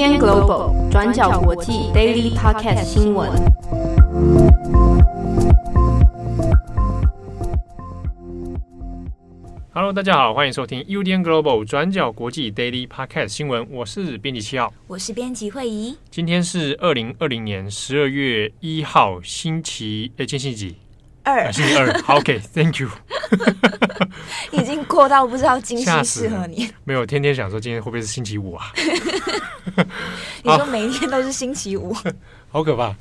UDN Global 转角国际 Daily Podcast 新闻。Hello，大家好，欢迎收听 UDN Global 转角国际 Daily Podcast 新闻。我是编辑七号，我是编辑惠仪。今天是二零二零年十二月一号，星期诶，今天星期几？星期二。好，OK，Thank you。已经过到不知道今天适合你。没有，天天想说今天会不会是星期五啊？你说每一天都是星期五，好可怕。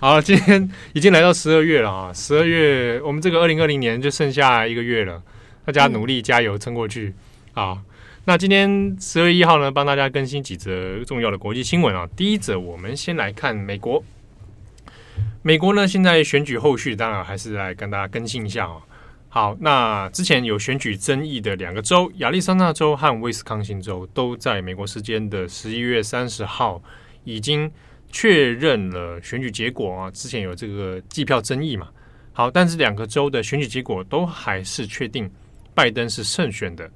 好，今天已经来到十二月了啊！十二月，我们这个二零二零年就剩下一个月了，大家努力加油撑过去啊！那今天十二月一号呢，帮大家更新几则重要的国际新闻啊。第一则，我们先来看美国。美国呢，现在选举后续，当然还是来跟大家更新一下啊。好，那之前有选举争议的两个州，亚利桑那州和威斯康星州，都在美国时间的十一月三十号已经确认了选举结果啊。之前有这个计票争议嘛？好，但是两个州的选举结果都还是确定拜登是胜选的。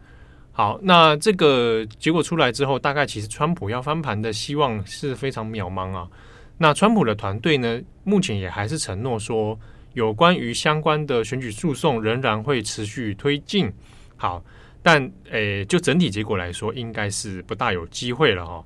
好，那这个结果出来之后，大概其实川普要翻盘的希望是非常渺茫啊。那川普的团队呢，目前也还是承诺说。有关于相关的选举诉讼仍然会持续推进，好，但诶，就整体结果来说，应该是不大有机会了哈。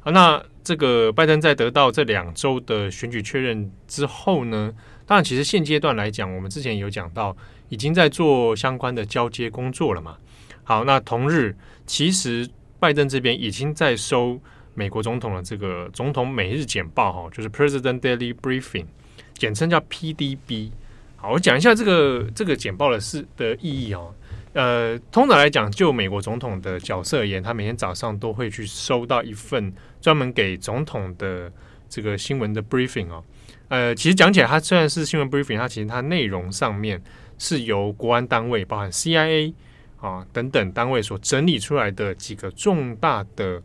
好，那这个拜登在得到这两周的选举确认之后呢，当然，其实现阶段来讲，我们之前有讲到，已经在做相关的交接工作了嘛。好，那同日，其实拜登这边已经在收美国总统的这个总统每日简报哈，就是 President Daily Briefing。简称叫 PDB。好，我讲一下这个这个简报的是的意义哦。呃，通常来讲，就美国总统的角色而言，他每天早上都会去收到一份专门给总统的这个新闻的 briefing 哦。呃，其实讲起来，它虽然是新闻 briefing，它其实它内容上面是由国安单位，包含 CIA 啊等等单位所整理出来的几个重大的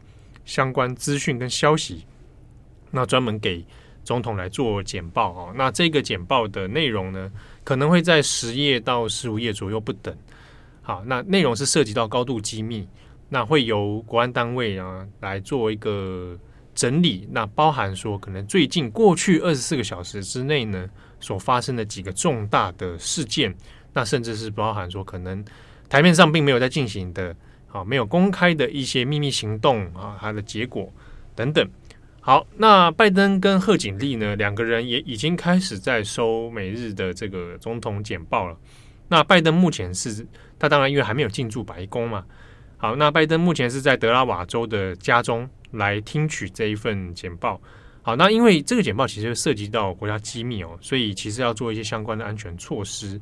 相关资讯跟消息，那专门给。总统来做简报哦，那这个简报的内容呢，可能会在十页到十五页左右不等。好，那内容是涉及到高度机密，那会由国安单位啊来做一个整理。那包含说，可能最近过去二十四个小时之内呢，所发生的几个重大的事件，那甚至是包含说，可能台面上并没有在进行的，啊，没有公开的一些秘密行动啊，它的结果等等。好，那拜登跟贺锦丽呢，两个人也已经开始在收每日的这个总统简报了。那拜登目前是，他当然因为还没有进驻白宫嘛。好，那拜登目前是在德拉瓦州的家中来听取这一份简报。好，那因为这个简报其实涉及到国家机密哦，所以其实要做一些相关的安全措施。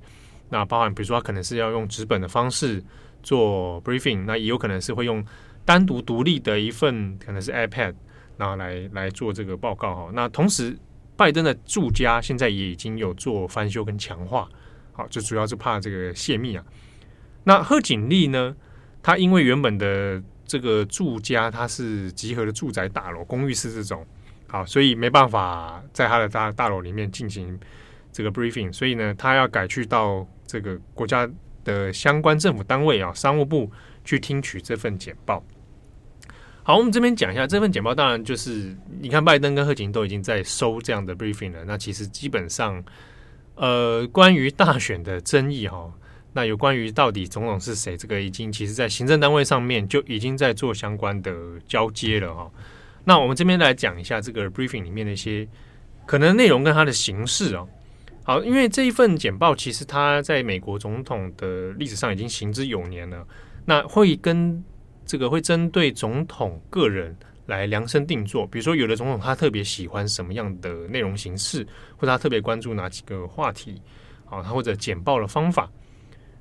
那包含比如说，他可能是要用纸本的方式做 briefing，那也有可能是会用单独独立的一份，可能是 iPad。然后来来做这个报告哈，那同时拜登的住家现在也已经有做翻修跟强化，好，就主要是怕这个泄密啊。那贺锦丽呢，她因为原本的这个住家它是集合的住宅大楼，公寓式这种，好，所以没办法在他的大大楼里面进行这个 briefing，所以呢，她要改去到这个国家的相关政府单位啊，商务部去听取这份简报。好，我们这边讲一下这份简报。当然，就是你看，拜登跟贺锦都已经在收这样的 briefing 了。那其实基本上，呃，关于大选的争议哈，那有关于到底总统是谁，这个已经其实在行政单位上面就已经在做相关的交接了哈。那我们这边来讲一下这个 briefing 里面的一些可能内容跟它的形式啊。好，因为这一份简报其实它在美国总统的历史上已经行之有年了，那会跟。这个会针对总统个人来量身定做，比如说有的总统他特别喜欢什么样的内容形式，或者他特别关注哪几个话题，啊，他或者简报的方法。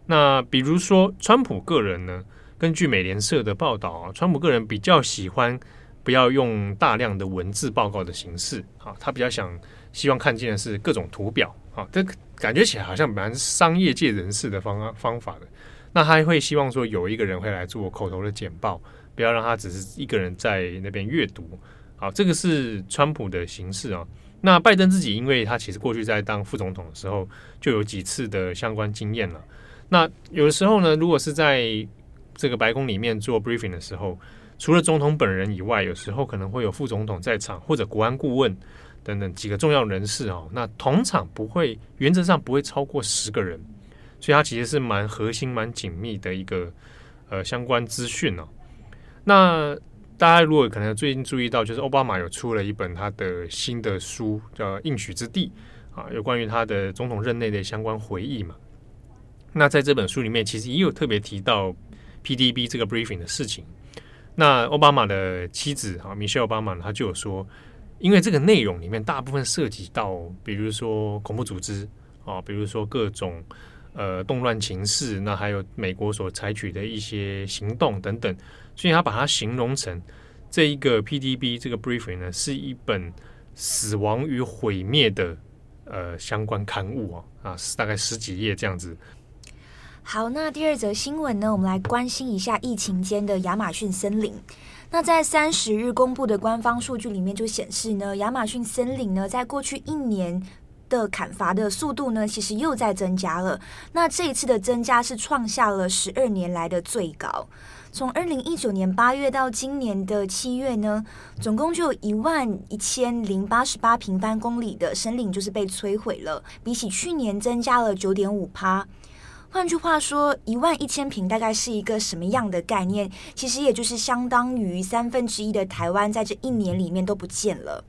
那比如说川普个人呢，根据美联社的报道啊，川普个人比较喜欢不要用大量的文字报告的形式，啊，他比较想希望看见的是各种图表，啊，这感觉起来好像蛮商业界人士的方方法的。那他会希望说有一个人会来做口头的简报，不要让他只是一个人在那边阅读。好，这个是川普的形式啊。那拜登自己，因为他其实过去在当副总统的时候就有几次的相关经验了。那有的时候呢，如果是在这个白宫里面做 briefing 的时候，除了总统本人以外，有时候可能会有副总统在场，或者国安顾问等等几个重要人士哦。那同场不会，原则上不会超过十个人，所以它其实是蛮核心、蛮紧密的一个呃相关资讯哦。那大家如果可能最近注意到，就是奥巴马有出了一本他的新的书，叫《应许之地》啊，有关于他的总统任内的相关回忆嘛。那在这本书里面，其实也有特别提到 PDB 这个 briefing 的事情。那奥巴马的妻子啊，Michelle 奥巴马，他就有说，因为这个内容里面大部分涉及到，比如说恐怖组织啊，比如说各种呃动乱情势，那还有美国所采取的一些行动等等，所以他把它形容成这一个 PDB 这个 briefing 呢，是一本死亡与毁灭的呃相关刊物啊啊，大概十几页这样子。好，那第二则新闻呢，我们来关心一下疫情间的亚马逊森林。那在三十日公布的官方数据里面就显示呢，亚马逊森林呢，在过去一年的砍伐的速度呢，其实又在增加了。那这一次的增加是创下了十二年来的最高。从二零一九年八月到今年的七月呢，总共就有一万一千零八十八平方公里的森林就是被摧毁了，比起去年增加了九点五趴。换句话说，一万一千平大概是一个什么样的概念？其实也就是相当于三分之一的台湾在这一年里面都不见了。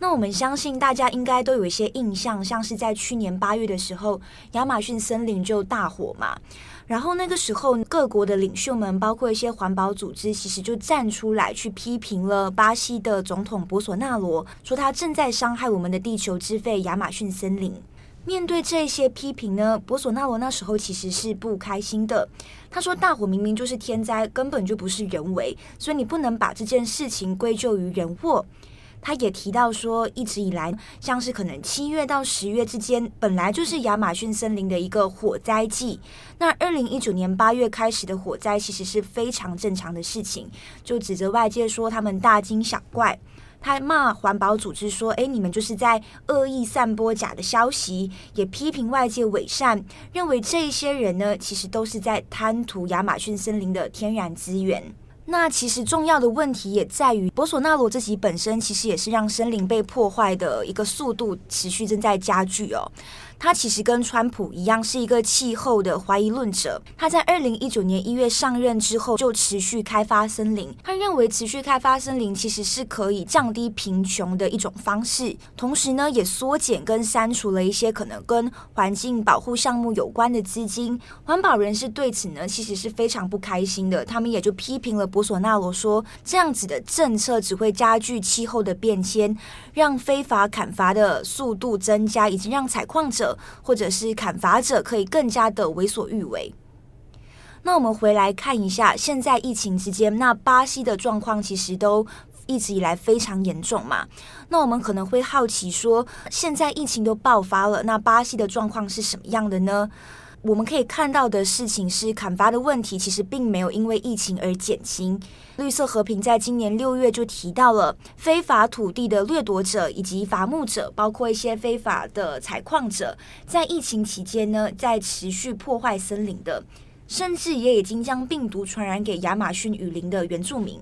那我们相信大家应该都有一些印象，像是在去年八月的时候，亚马逊森林就大火嘛。然后那个时候，各国的领袖们，包括一些环保组织，其实就站出来去批评了巴西的总统博索纳罗，说他正在伤害我们的地球之肺亚马逊森林。面对这些批评呢，博索纳罗那时候其实是不开心的。他说：“大火明明就是天灾，根本就不是人为，所以你不能把这件事情归咎于人祸。”他也提到说，一直以来，像是可能七月到十月之间，本来就是亚马逊森林的一个火灾季。那二零一九年八月开始的火灾，其实是非常正常的事情，就指责外界说他们大惊小怪。他还骂环保组织说：“诶，你们就是在恶意散播假的消息，也批评外界伪善，认为这些人呢，其实都是在贪图亚马逊森林的天然资源。”那其实重要的问题也在于，博索纳罗自己本身其实也是让森林被破坏的一个速度持续正在加剧哦。他其实跟川普一样是一个气候的怀疑论者。他在二零一九年一月上任之后就持续开发森林。他认为持续开发森林其实是可以降低贫穷的一种方式，同时呢也缩减跟删除了一些可能跟环境保护项目有关的资金。环保人士对此呢其实是非常不开心的，他们也就批评了。博索纳罗说：“这样子的政策只会加剧气候的变迁，让非法砍伐的速度增加，以及让采矿者或者是砍伐者可以更加的为所欲为。”那我们回来看一下，现在疫情之间，那巴西的状况其实都一直以来非常严重嘛。那我们可能会好奇说，现在疫情都爆发了，那巴西的状况是什么样的呢？我们可以看到的事情是，砍伐的问题其实并没有因为疫情而减轻。绿色和平在今年六月就提到了非法土地的掠夺者以及伐木者，包括一些非法的采矿者，在疫情期间呢，在持续破坏森林的，甚至也已经将病毒传染给亚马逊雨林的原住民。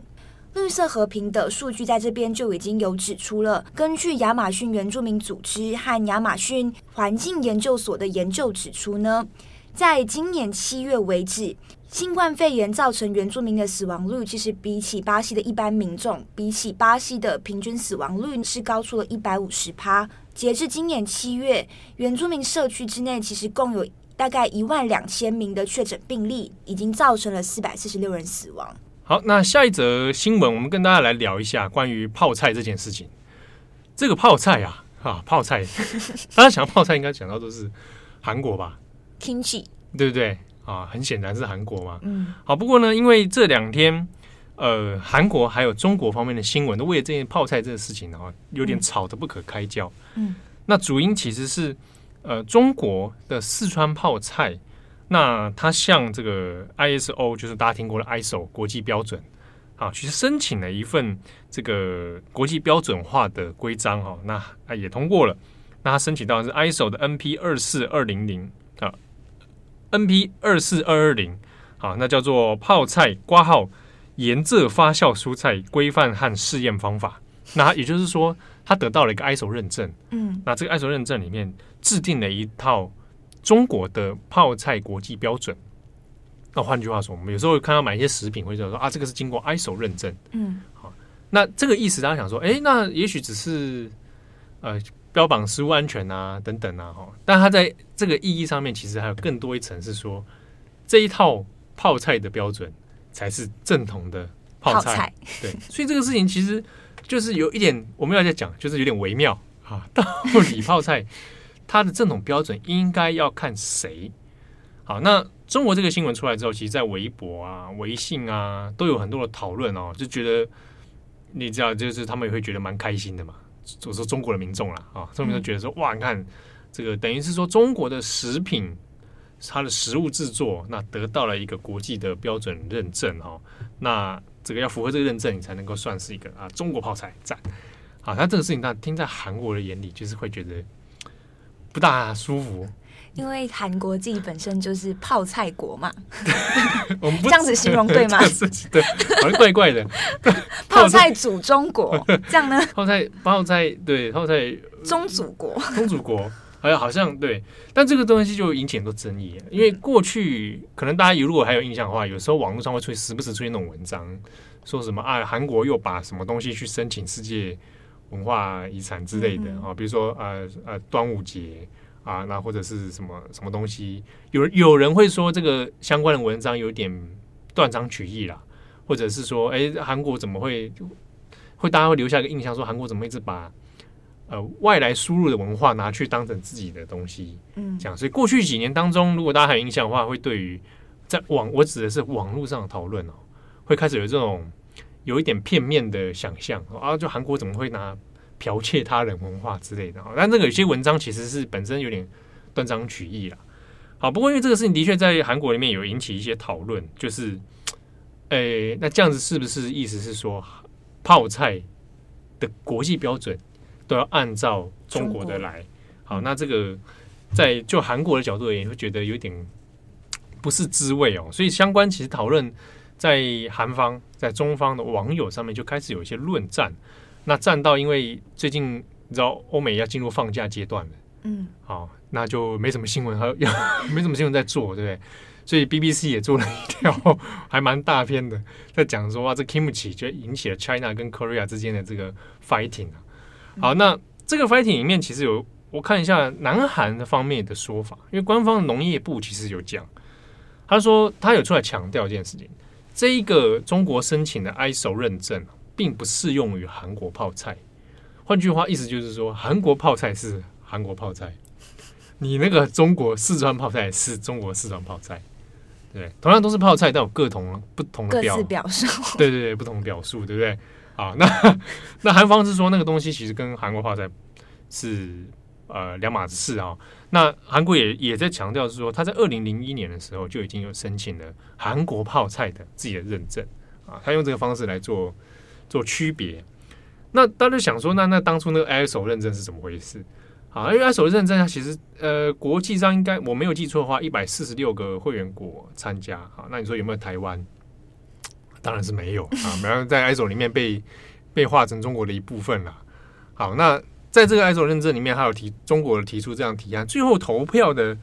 绿色和平的数据在这边就已经有指出了，根据亚马逊原住民组织和亚马逊环境研究所的研究指出呢。在今年七月为止，新冠肺炎造成原住民的死亡率，其实比起巴西的一般民众，比起巴西的平均死亡率是高出了一百五十趴。截至今年七月，原住民社区之内其实共有大概一万两千名的确诊病例，已经造成了四百四十六人死亡。好，那下一则新闻，我们跟大家来聊一下关于泡菜这件事情。这个泡菜啊，啊，泡菜，大家想要泡菜，应该想到都是韩国吧？Kimchi 对不对啊？很显然是韩国嘛。嗯，好，不过呢，因为这两天，呃，韩国还有中国方面的新闻都为了这件泡菜这个事情的话，有点吵得不可开交。嗯，那主因其实是呃，中国的四川泡菜，那它向这个 ISO，就是大家听过的 ISO 国际标准啊，其实申请了一份这个国际标准化的规章哈，那啊也通过了。那它申请到的是 ISO 的 NP 二四二零零啊。NP 二四二二零，好，那叫做泡菜括号盐渍发酵蔬菜规范和试验方法。那也就是说，他得到了一个 ISO 认证。嗯，那这个 ISO 认证里面制定了一套中国的泡菜国际标准。那换句话说，我们有时候看到买一些食品，会觉得说啊，这个是经过 ISO 认证。嗯，好，那这个意思大家想说，哎，那也许只是呃标榜食物安全啊等等啊哈，但它在这个意义上面，其实还有更多一层是说，这一套泡菜的标准才是正统的泡菜。泡菜对，所以这个事情其实。就是有一点我们要在讲，就是有点微妙啊。到底泡菜它的正统标准应该要看谁？好，那中国这个新闻出来之后，其实，在微博啊、微信啊，都有很多的讨论哦，就觉得你知道，就是他们也会觉得蛮开心的嘛。就说中国的民众啦啊，中国民众觉得说，哇，你看这个等于是说中国的食品，它的食物制作，那得到了一个国际的标准认证哦，那。这个要符合这个认证，你才能够算是一个啊中国泡菜赞。好，那这个事情，那听在韩国的眼里，就是会觉得不大舒服。因为韩国自己本身就是泡菜国嘛，我们不这样子形容对吗？对，好像怪怪的。泡菜祖中国，这样呢？泡菜泡菜对泡菜宗祖国，宗祖国。哎呀好像对，但这个东西就引起很多争议，因为过去可能大家如果还有印象的话，有时候网络上会出现时不时出现那种文章，说什么啊，韩国又把什么东西去申请世界文化遗产之类的啊，比如说呃呃端午节啊，那或者是什么什么东西，有有人会说这个相关的文章有点断章取义啦，或者是说，哎，韩国怎么会会大家会留下一个印象，说韩国怎么一直把呃，外来输入的文化拿去当成自己的东西，嗯，这样。所以过去几年当中，如果大家还有印象的话，会对于在网，我指的是网络上的讨论哦，会开始有这种有一点片面的想象啊，就韩国怎么会拿剽窃他人文化之类的？但这个有些文章其实是本身有点断章取义了。好，不过因为这个事情的确在韩国里面有引起一些讨论，就是，诶，那这样子是不是意思是说泡菜的国际标准？都要按照中国的来，好，那这个在就韩国的角度而言，会觉得有点 不是滋味哦。所以相关其实讨论在韩方、在中方的网友上面就开始有一些论战。那战到因为最近你知道欧美要进入放假阶段了，嗯，好，那就没什么新闻，还要没什么新闻在做，对不对？所以 BBC 也做了一条还蛮大篇的，在讲说哇，这 Kimchi 就引起了 China 跟 Korea 之间的这个 fighting 啊。好，那这个 fighting 里面其实有我看一下南韩的方面的说法，因为官方的农业部其实有讲，他说他有出来强调一件事情，这一个中国申请的 ISO 认证并不适用于韩国泡菜。换句话意思就是说，韩国泡菜是韩国泡菜，你那个中国四川泡菜是中国四川泡菜，对，同样都是泡菜，但有各同不同的表表述，对对对，不同的表述，对不对？啊，那 那韩方是说那个东西其实跟韩国泡菜是呃两码子事啊。那韩国也也在强调是说，他在二零零一年的时候就已经有申请了韩国泡菜的自己的认证啊，他用这个方式来做做区别。那大家想说，那那当初那个 ISO 认证是怎么回事？啊，因为 ISO 认证它其实呃国际上应该我没有记错的话，一百四十六个会员国参加。好，那你说有没有台湾？当然是没有啊，没有在 ISO 里面被被划成中国的一部分了。好，那在这个 ISO 认证里面，还有提中国的提出这样提案，最后投票的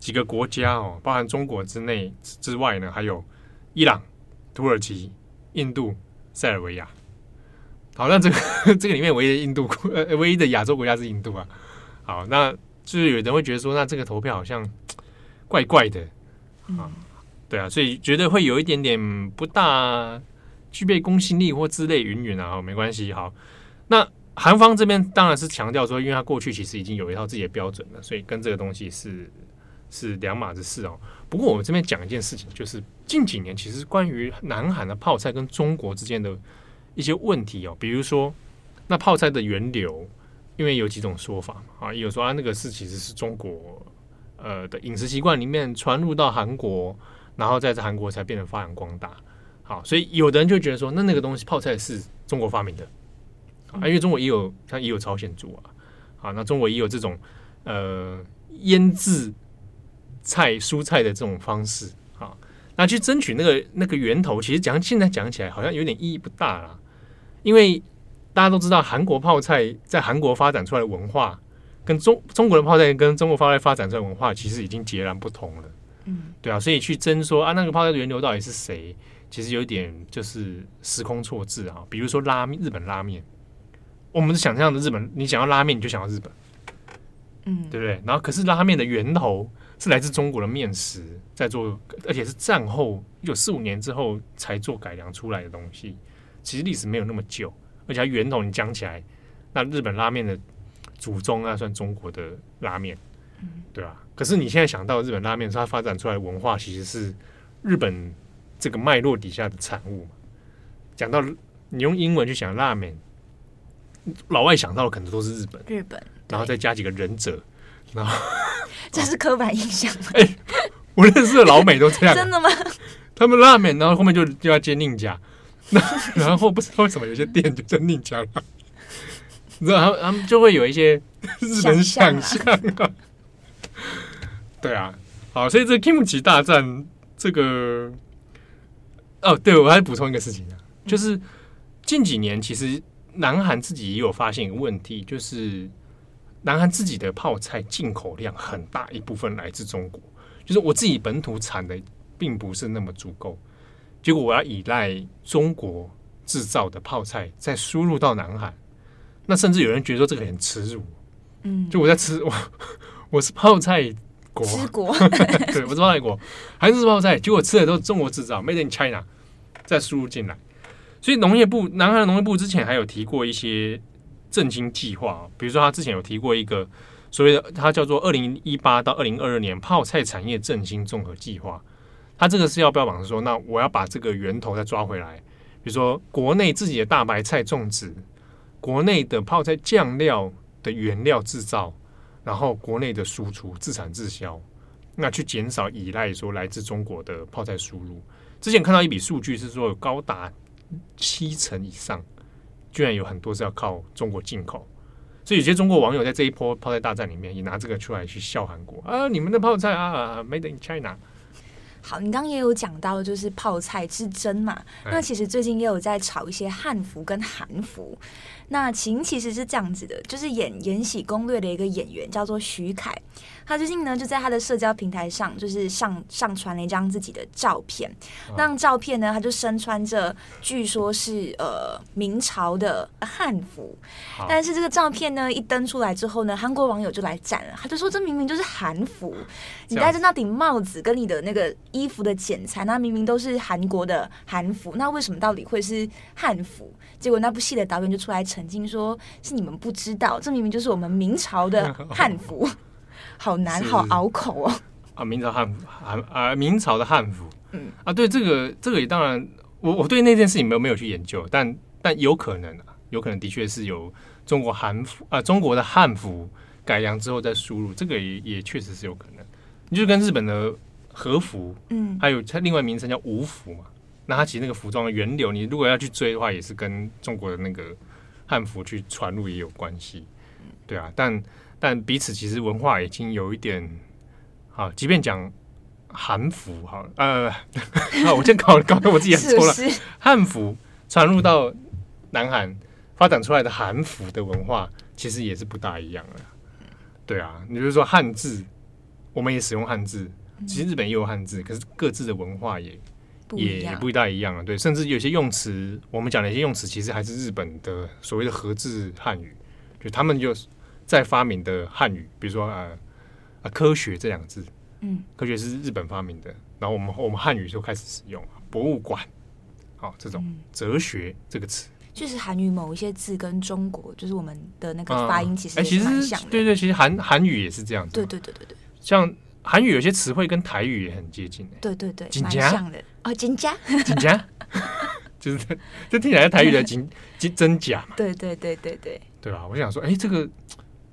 几个国家哦，包含中国之内之外呢，还有伊朗、土耳其、印度、塞尔维亚。好，那这个 这个里面唯一的印度呃唯一的亚洲国家是印度啊。好，那就是有人会觉得说，那这个投票好像怪怪的啊。对啊，所以觉得会有一点点不大具备公信力或之类云云啊，没关系。好，那韩方这边当然是强调说，因为他过去其实已经有一套自己的标准了，所以跟这个东西是是两码子事哦。不过我们这边讲一件事情，就是近几年其实关于南韩的泡菜跟中国之间的一些问题哦，比如说那泡菜的源流，因为有几种说法嘛啊，有说啊那个是其实是中国呃的饮食习惯里面传入到韩国。然后在这韩国才变得发扬光大，好，所以有的人就觉得说，那那个东西泡菜是中国发明的，啊，因为中国也有它也有朝鲜族啊，啊，那中国也有这种呃腌制菜蔬菜的这种方式啊，那去争取那个那个源头，其实讲现在讲起来好像有点意义不大啦，因为大家都知道韩国泡菜在韩国发展出来的文化，跟中中国的泡菜跟中国泡菜发展出来的文化其实已经截然不同了。嗯，对啊，所以去争说啊，那个泡菜的源流到底是谁，其实有点就是时空错置啊。比如说拉面，日本拉面，我们想象的日本，你想要拉面，你就想要日本，嗯，对不对？然后可是拉面的源头是来自中国的面食，在做，而且是战后一九四五年之后才做改良出来的东西。其实历史没有那么久，而且它源头你讲起来，那日本拉面的祖宗啊，算中国的拉面。对啊，可是你现在想到日本拉面，它发展出来的文化其实是日本这个脉络底下的产物。讲到你用英文去想拉面，老外想到的可能都是日本，日本，然后再加几个忍者，然后 这是刻板印象。哎、欸，我认识的老美都这样，真的吗？他们拉面，然后后面就就要接宁家，那 然后不知道为什么有些店就叫宁家了，你知道他们他们就会有一些日本想象啊。对啊，好，所以这 Kimchi 大战这个，哦，对，我还补充一个事情啊，就是近几年其实南韩自己也有发现一个问题，就是南韩自己的泡菜进口量很大一部分来自中国，就是我自己本土产的并不是那么足够，结果我要依赖中国制造的泡菜再输入到南韩，那甚至有人觉得说这个很耻辱，嗯，就我在吃 我我是泡菜。国吃国对，我是泡菜国，还是泡菜，结果吃的都是中国制造，Made in China，再输入进来。所以农业部，南韩农业部之前还有提过一些振兴计划，比如说他之前有提过一个所谓的，它叫做二零一八到二零二二年泡菜产业振兴综合计划。他这个是要标榜说，那我要把这个源头再抓回来，比如说国内自己的大白菜种植，国内的泡菜酱料的原料制造。然后国内的输出自产自销，那去减少依赖说来自中国的泡菜输入。之前看到一笔数据是说，有高达七成以上，居然有很多是要靠中国进口。所以有些中国网友在这一波泡菜大战里面，也拿这个出来去笑韩国啊，你们的泡菜啊，Made in China。好，你刚刚也有讲到，就是泡菜之争嘛。那其实最近也有在炒一些汉服跟韩服。那情其实是这样子的，就是演《延禧攻略》的一个演员叫做徐凯，他最近呢就在他的社交平台上，就是上上传了一张自己的照片。那张照片呢，他就身穿着，据说是呃明朝的汉服。但是这个照片呢一登出来之后呢，韩国网友就来战了，他就说这明明就是韩服，你戴着那顶帽子跟你的那个衣服的剪裁，那明明都是韩国的韩服，那为什么到底会是汉服？结果那部戏的导演就出来澄清说：“是你们不知道，这明明就是我们明朝的 汉服，好难，好拗口哦。”啊，明朝汉服，啊啊，明朝的汉服，嗯啊，对这个这个也当然，我我对那件事情没有没有去研究，但但有可能啊，有可能的确是有中国韩服啊，中国的汉服改良之后再输入，这个也也确实是有可能。你就跟日本的和服，嗯，还有它另外名称叫吴服嘛。那它其实那个服装的源流，你如果要去追的话，也是跟中国的那个汉服去传入也有关系，对啊。但但彼此其实文化已经有一点好，即便讲韩服好了，呃，好，我先搞搞得我自己也错了。汉服传入到南韩发展出来的韩服的文化，其实也是不大一样的。对啊，你比如说汉字，我们也使用汉字，其实日本也有汉字，可是各自的文化也。也也不大一样啊，对，甚至有些用词，我们讲的一些用词，其实还是日本的所谓的和字汉语，就他们就在发明的汉语，比如说啊啊科学这两个字，嗯，科学是日本发明的，然后我们我们汉语就开始使用博物馆，好这种哲学这个词，就是韩语某一些字跟中国就是我们的那个发音其实哎、嗯欸、其实对对，其实韩韩语也是这样子，对对对对对，像韩语有些词汇跟台语也很接近，对对对，蛮像的。哦，真假，真假，就是这听起来台语的 真真真假嘛？对对对对对，对吧？我想说，哎，这个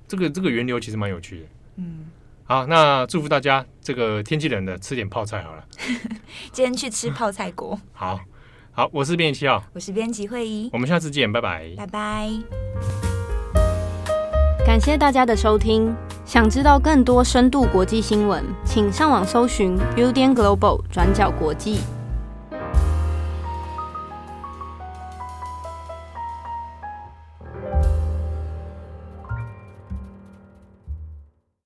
这个这个源流其实蛮有趣的。嗯，好，那祝福大家这个天气冷的吃点泡菜好了。今天去吃泡菜锅。好，好，我是编辑七号，我是编辑慧仪，我们下次见，拜拜，拜拜。感谢大家的收听。想知道更多深度国际新闻，请上网搜寻 Building Global 转角国际。